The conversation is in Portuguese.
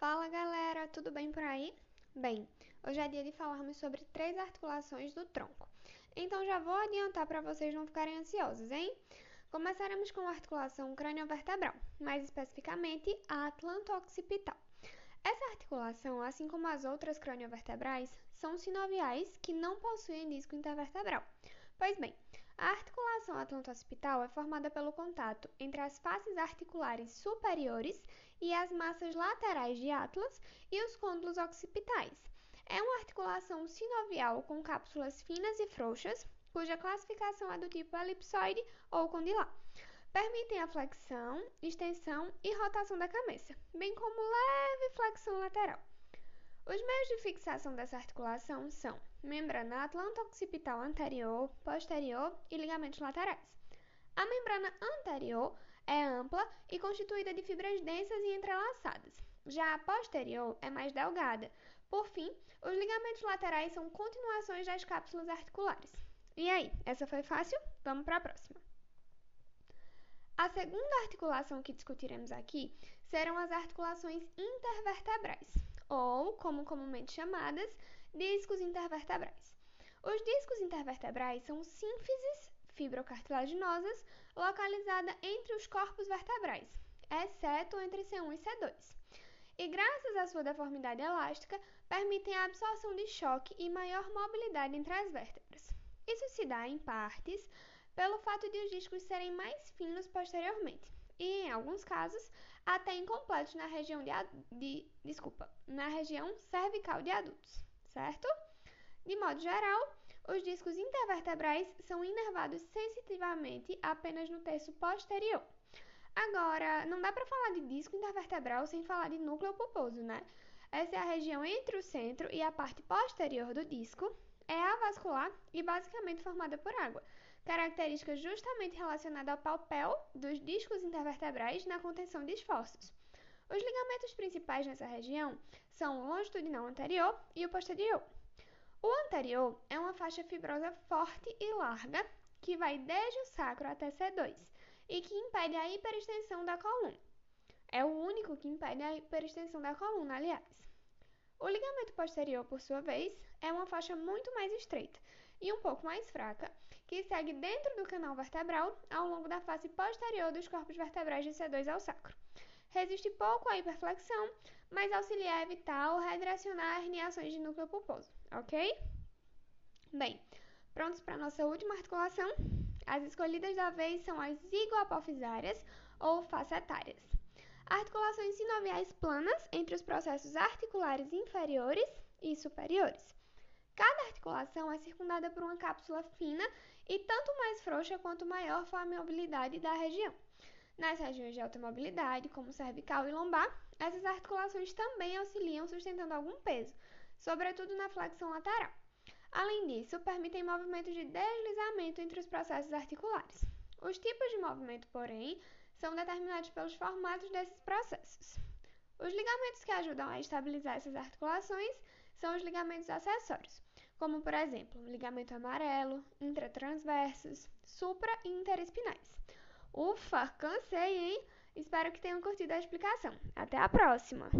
Fala galera, tudo bem por aí? Bem, hoje é dia de falarmos sobre três articulações do tronco. Então já vou adiantar para vocês não ficarem ansiosos, hein? Começaremos com a articulação craniovertebral, mais especificamente a atlanto-occipital. Essa articulação, assim como as outras craniovertebrais, são sinoviais que não possuem disco intervertebral. Pois bem, a articulação atlanto-occipital é formada pelo contato entre as faces articulares superiores e as massas laterais de atlas e os côndilos occipitais. É uma articulação sinovial com cápsulas finas e frouxas, cuja classificação é do tipo elipsoide ou condilar. Permitem a flexão, extensão e rotação da cabeça, bem como leve flexão lateral. Os meios de fixação dessa articulação são membrana atlanto-occipital anterior, posterior e ligamentos laterais. A membrana anterior é ampla e constituída de fibras densas e entrelaçadas. Já a posterior é mais delgada. Por fim, os ligamentos laterais são continuações das cápsulas articulares. E aí, essa foi fácil? Vamos para a próxima. A segunda articulação que discutiremos aqui serão as articulações intervertebrais ou, como comumente chamadas, discos intervertebrais. Os discos intervertebrais são sínfises fibrocartilaginosas localizadas entre os corpos vertebrais, exceto entre C1 e C2. E graças à sua deformidade elástica, permitem a absorção de choque e maior mobilidade entre as vértebras. Isso se dá, em partes, pelo fato de os discos serem mais finos posteriormente e, em alguns casos, até incompletos na região de, de, desculpa, na região cervical de adultos, certo? De modo geral, os discos intervertebrais são inervados sensitivamente apenas no terço posterior. Agora, não dá para falar de disco intervertebral sem falar de núcleo pulposo, né? Essa é a região entre o centro e a parte posterior do disco, é avascular e basicamente formada por água, característica justamente relacionada ao papel dos discos intervertebrais na contenção de esforços. Os ligamentos principais nessa região são o longitudinal anterior e o posterior. O anterior é uma faixa fibrosa forte e larga que vai desde o sacro até C2 e que impede a hiperextensão da coluna. É o único que impede a hiperextensão da coluna, aliás. O ligamento posterior, por sua vez, é uma faixa muito mais estreita e um pouco mais fraca, que segue dentro do canal vertebral ao longo da face posterior dos corpos vertebrais de C2 ao sacro. Resiste pouco à hiperflexão, mas auxilia a evitar ou redirecionar herniações de núcleo pulposo, ok? Bem, prontos para nossa última articulação? As escolhidas da vez são as zigoapofisárias ou facetárias articulações sinoviais planas entre os processos articulares inferiores e superiores. Cada articulação é circundada por uma cápsula fina e tanto mais frouxa quanto maior for a mobilidade da região. Nas regiões de alta mobilidade, como cervical e lombar, essas articulações também auxiliam sustentando algum peso, sobretudo na flexão lateral. Além disso, permitem movimentos de deslizamento entre os processos articulares. Os tipos de movimento, porém, são determinados pelos formatos desses processos. Os ligamentos que ajudam a estabilizar essas articulações são os ligamentos acessórios, como por exemplo, ligamento amarelo, intratransversos, supra e interespinais. Ufa, cansei, hein? Espero que tenham curtido a explicação. Até a próxima!